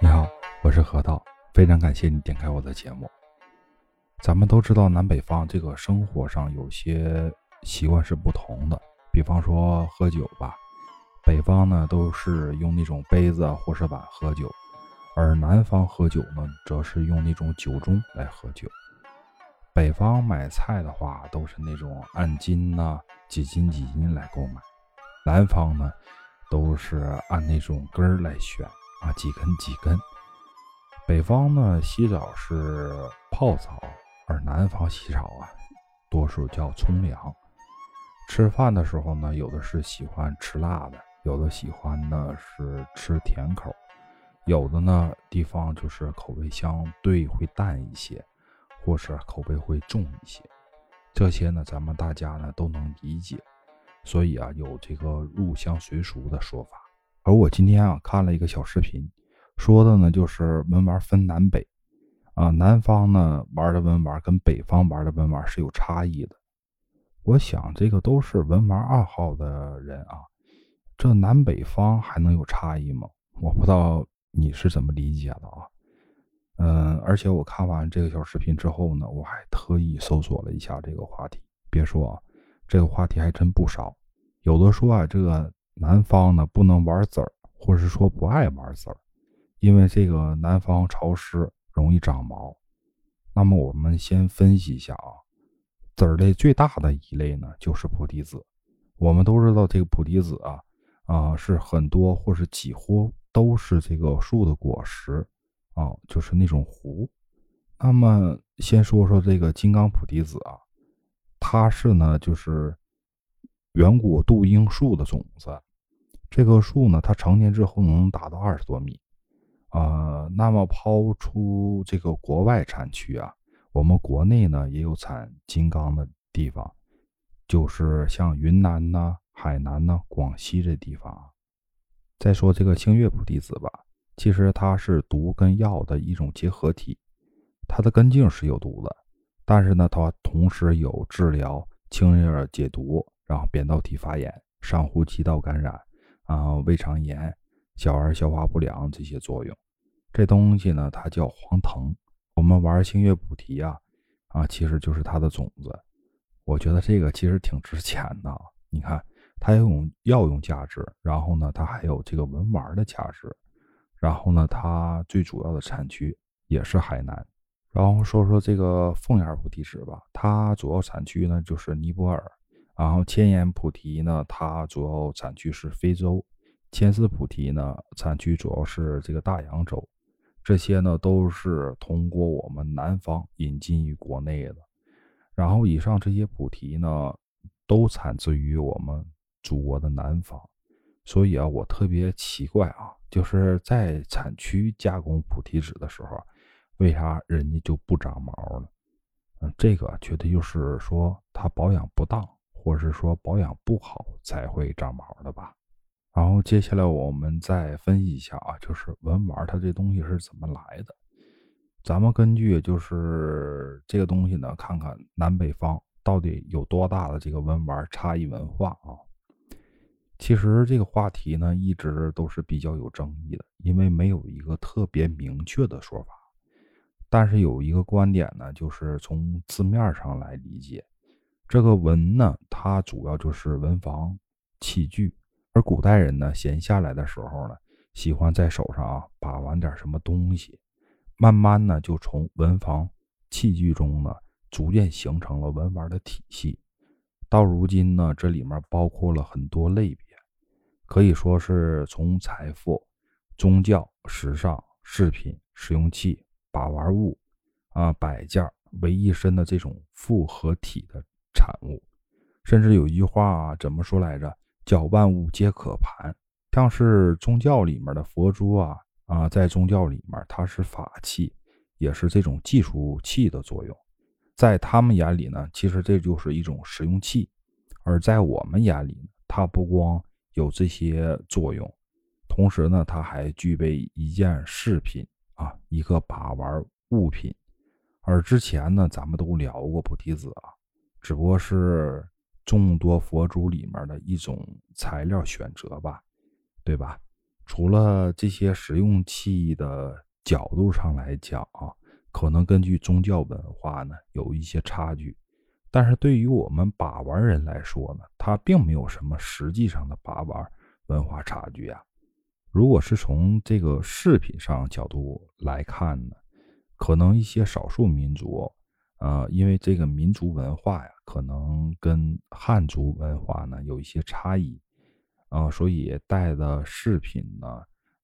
你好，我是核桃，非常感谢你点开我的节目。咱们都知道南北方这个生活上有些习惯是不同的，比方说喝酒吧，北方呢都是用那种杯子或是碗喝酒，而南方喝酒呢则是用那种酒盅来喝酒。北方买菜的话都是那种按斤呐，几斤几斤来购买，南方呢都是按那种根儿来选啊，几根几根。北方呢洗澡是泡澡。而南方洗澡啊，多数叫冲凉。吃饭的时候呢，有的是喜欢吃辣的，有的喜欢呢是吃甜口，有的呢地方就是口味相对会淡一些，或是口味会重一些。这些呢，咱们大家呢都能理解，所以啊，有这个入乡随俗的说法。而我今天啊看了一个小视频，说的呢就是文玩分南北。啊，南方呢玩的文玩跟北方玩的文玩是有差异的。我想这个都是文玩爱好的人啊，这南北方还能有差异吗？我不知道你是怎么理解的啊。嗯，而且我看完这个小视频之后呢，我还特意搜索了一下这个话题。别说啊，这个话题还真不少。有的说啊，这个南方呢不能玩籽儿，或者是说不爱玩籽儿，因为这个南方潮湿。容易长毛，那么我们先分析一下啊，籽儿类最大的一类呢就是菩提子。我们都知道这个菩提子啊啊是很多或是几乎都是这个树的果实啊，就是那种核。那么先说说这个金刚菩提子啊，它是呢就是远古杜英树的种子。这棵树呢，它成年之后能达到二十多米。呃，那么抛出这个国外产区啊，我们国内呢也有产金刚的地方，就是像云南呐、海南呐、广西这地方。再说这个星月菩提子吧，其实它是毒跟药的一种结合体，它的根茎是有毒的，但是呢，它同时有治疗清热解毒，然后扁桃体发炎、上呼吸道感染啊、胃肠炎。小儿消化不良这些作用，这东西呢，它叫黄藤。我们玩星月补提啊，啊，其实就是它的种子。我觉得这个其实挺值钱的。你看，它有药用价值，然后呢，它还有这个文玩的价值。然后呢，它最主要的产区也是海南。然后说说这个凤眼菩提子吧，它主要产区呢就是尼泊尔。然后千眼菩提呢，它主要产区是非洲。千丝菩提呢，产区主要是这个大洋洲，这些呢都是通过我们南方引进于国内的。然后以上这些菩提呢，都产自于我们祖国的南方。所以啊，我特别奇怪啊，就是在产区加工菩提子的时候，为啥人家就不长毛呢？嗯，这个绝对就是说它保养不当，或者是说保养不好才会长毛的吧。然后接下来我们再分析一下啊，就是文玩它这东西是怎么来的。咱们根据就是这个东西呢，看看南北方到底有多大的这个文玩差异文化啊。其实这个话题呢，一直都是比较有争议的，因为没有一个特别明确的说法。但是有一个观点呢，就是从字面上来理解，这个文呢，它主要就是文房器具。而古代人呢，闲下来的时候呢，喜欢在手上啊把玩点什么东西，慢慢呢就从文房器具中呢，逐渐形成了文玩的体系。到如今呢，这里面包括了很多类别，可以说是从财富、宗教、时尚、饰品、实用器、把玩物啊摆件为一身的这种复合体的产物。甚至有一句话怎么说来着？叫万物皆可盘，像是宗教里面的佛珠啊啊，在宗教里面它是法器，也是这种计数器的作用。在他们眼里呢，其实这就是一种实用器；而在我们眼里，它不光有这些作用，同时呢，它还具备一件饰品啊，一个把玩物品。而之前呢，咱们都聊过菩提子啊，只不过是。众多佛珠里面的一种材料选择吧，对吧？除了这些实用器的角度上来讲啊，可能根据宗教文化呢有一些差距，但是对于我们把玩人来说呢，它并没有什么实际上的把玩文化差距啊。如果是从这个饰品上角度来看呢，可能一些少数民族，呃，因为这个民族文化呀，可能跟汉族文化呢有一些差异。啊，所以戴的饰品呢，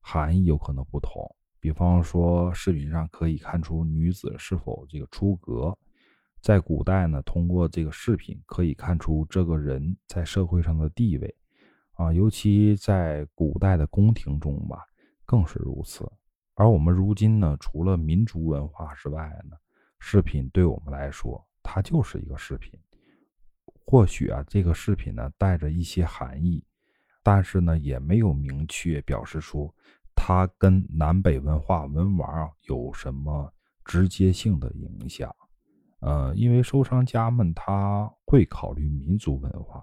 含义有可能不同。比方说，饰品上可以看出女子是否这个出阁。在古代呢，通过这个饰品可以看出这个人在社会上的地位。啊，尤其在古代的宫廷中吧，更是如此。而我们如今呢，除了民族文化之外呢，饰品对我们来说，它就是一个饰品。或许啊，这个饰品呢，带着一些含义。但是呢，也没有明确表示出它跟南北文化文玩有什么直接性的影响。呃，因为收藏家们他会考虑民族文化，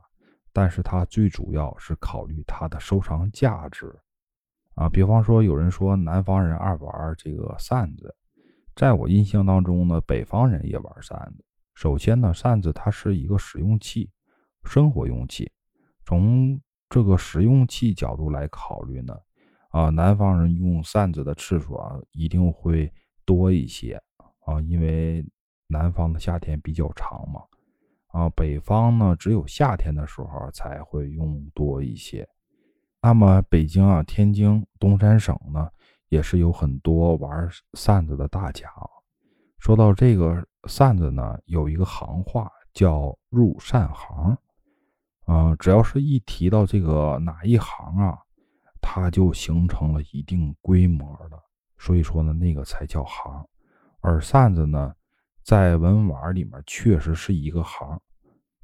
但是它最主要是考虑它的收藏价值。啊，比方说有人说南方人爱玩这个扇子，在我印象当中呢，北方人也玩扇子。首先呢，扇子它是一个实用器，生活用器，从这个实用器角度来考虑呢，啊，南方人用扇子的次数啊一定会多一些啊，因为南方的夏天比较长嘛，啊，北方呢只有夏天的时候才会用多一些。那么北京啊、天津、东三省呢，也是有很多玩扇子的大家。说到这个扇子呢，有一个行话叫“入扇行”。啊，只要是一提到这个哪一行啊，它就形成了一定规模的，所以说呢，那个才叫行。而扇子呢，在文玩里面确实是一个行，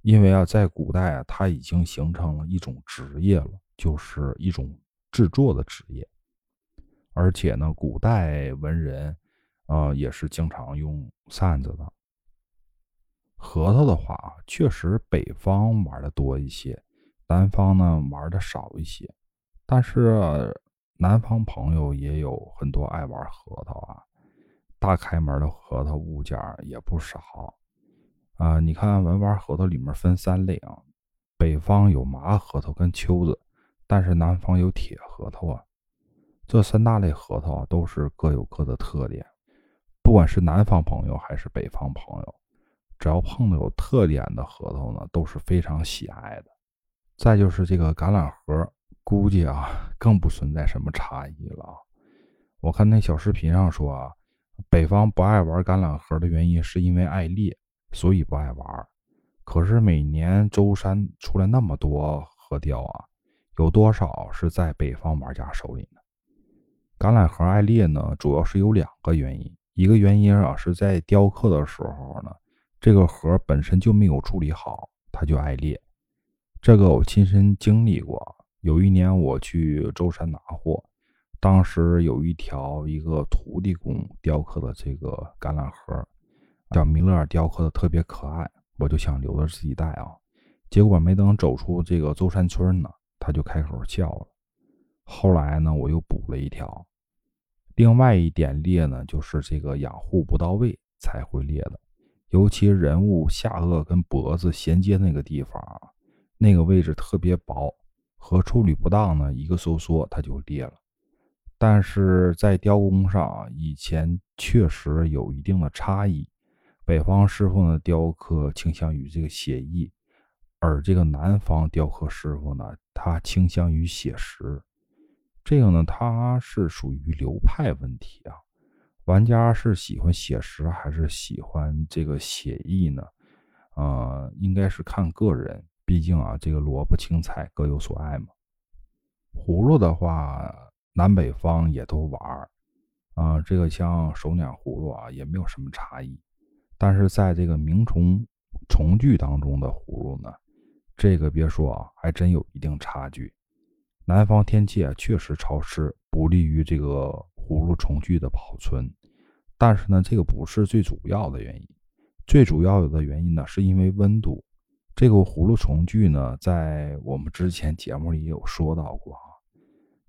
因为啊，在古代啊，它已经形成了一种职业了，就是一种制作的职业。而且呢，古代文人，呃，也是经常用扇子的。核桃的话啊，确实北方玩的多一些，南方呢玩的少一些。但是南方朋友也有很多爱玩核桃啊，大开门的核桃物件也不少啊。你看文玩核桃里面分三类啊，北方有麻核桃跟秋子，但是南方有铁核桃啊。这三大类核桃啊，都是各有各的特点，不管是南方朋友还是北方朋友。只要碰到有特点的核桃呢，都是非常喜爱的。再就是这个橄榄核，估计啊更不存在什么差异了。我看那小视频上说啊，北方不爱玩橄榄核的原因是因为爱裂，所以不爱玩。可是每年舟山出来那么多核雕啊，有多少是在北方玩家手里呢？橄榄核爱裂呢，主要是有两个原因。一个原因啊，是在雕刻的时候呢。这个核本身就没有处理好，它就爱裂。这个我亲身经历过。有一年我去舟山拿货，当时有一条一个徒弟工雕刻的这个橄榄核，叫米勒尔雕刻的特别可爱，我就想留着自己戴啊。结果没等走出这个舟山村呢，他就开口叫了。后来呢，我又补了一条。另外一点裂呢，就是这个养护不到位才会裂的。尤其人物下颚跟脖子衔接那个地方啊，那个位置特别薄，和处理不当呢，一个收缩它就裂了。但是在雕工上，以前确实有一定的差异。北方师傅呢雕刻倾向于这个写意，而这个南方雕刻师傅呢，他倾向于写实。这个呢，他是属于流派问题啊。玩家是喜欢写实还是喜欢这个写意呢？呃，应该是看个人，毕竟啊，这个萝卜青菜各有所爱嘛。葫芦的话，南北方也都玩儿，啊，这个像手捻葫芦啊，也没有什么差异。但是在这个鸣虫虫具当中的葫芦呢，这个别说啊，还真有一定差距。南方天气啊，确实潮湿，不利于这个葫芦虫具的保存。但是呢，这个不是最主要的原因，最主要的原因呢，是因为温度。这个葫芦重具呢，在我们之前节目里也有说到过，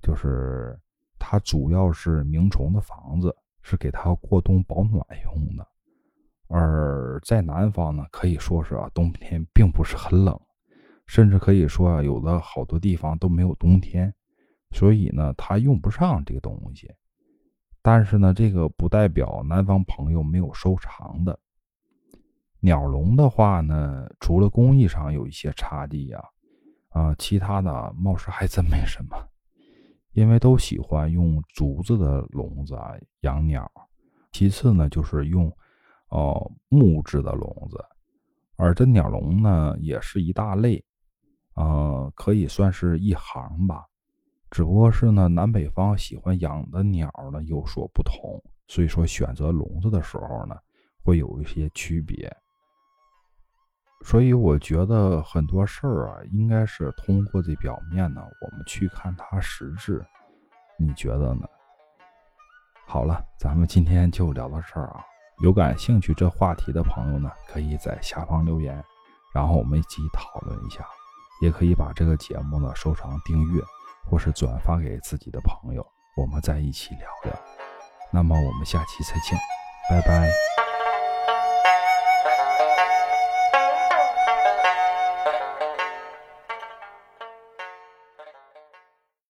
就是它主要是鸣虫的房子，是给它过冬保暖用的。而在南方呢，可以说是啊，冬天并不是很冷，甚至可以说啊，有的好多地方都没有冬天，所以呢，它用不上这个东西。但是呢，这个不代表南方朋友没有收藏的。鸟笼的话呢，除了工艺上有一些差距呀，啊，其他的貌似还真没什么，因为都喜欢用竹子的笼子啊养鸟。其次呢，就是用哦木质的笼子，而这鸟笼呢也是一大类，呃，可以算是一行吧。只不过是呢，南北方喜欢养的鸟呢有所不同，所以说选择笼子的时候呢会有一些区别。所以我觉得很多事儿啊，应该是通过这表面呢，我们去看它实质。你觉得呢？好了，咱们今天就聊到这儿啊。有感兴趣这话题的朋友呢，可以在下方留言，然后我们一起讨论一下。也可以把这个节目呢收藏订阅。或是转发给自己的朋友，我们再一起聊聊。那么我们下期再见，拜拜。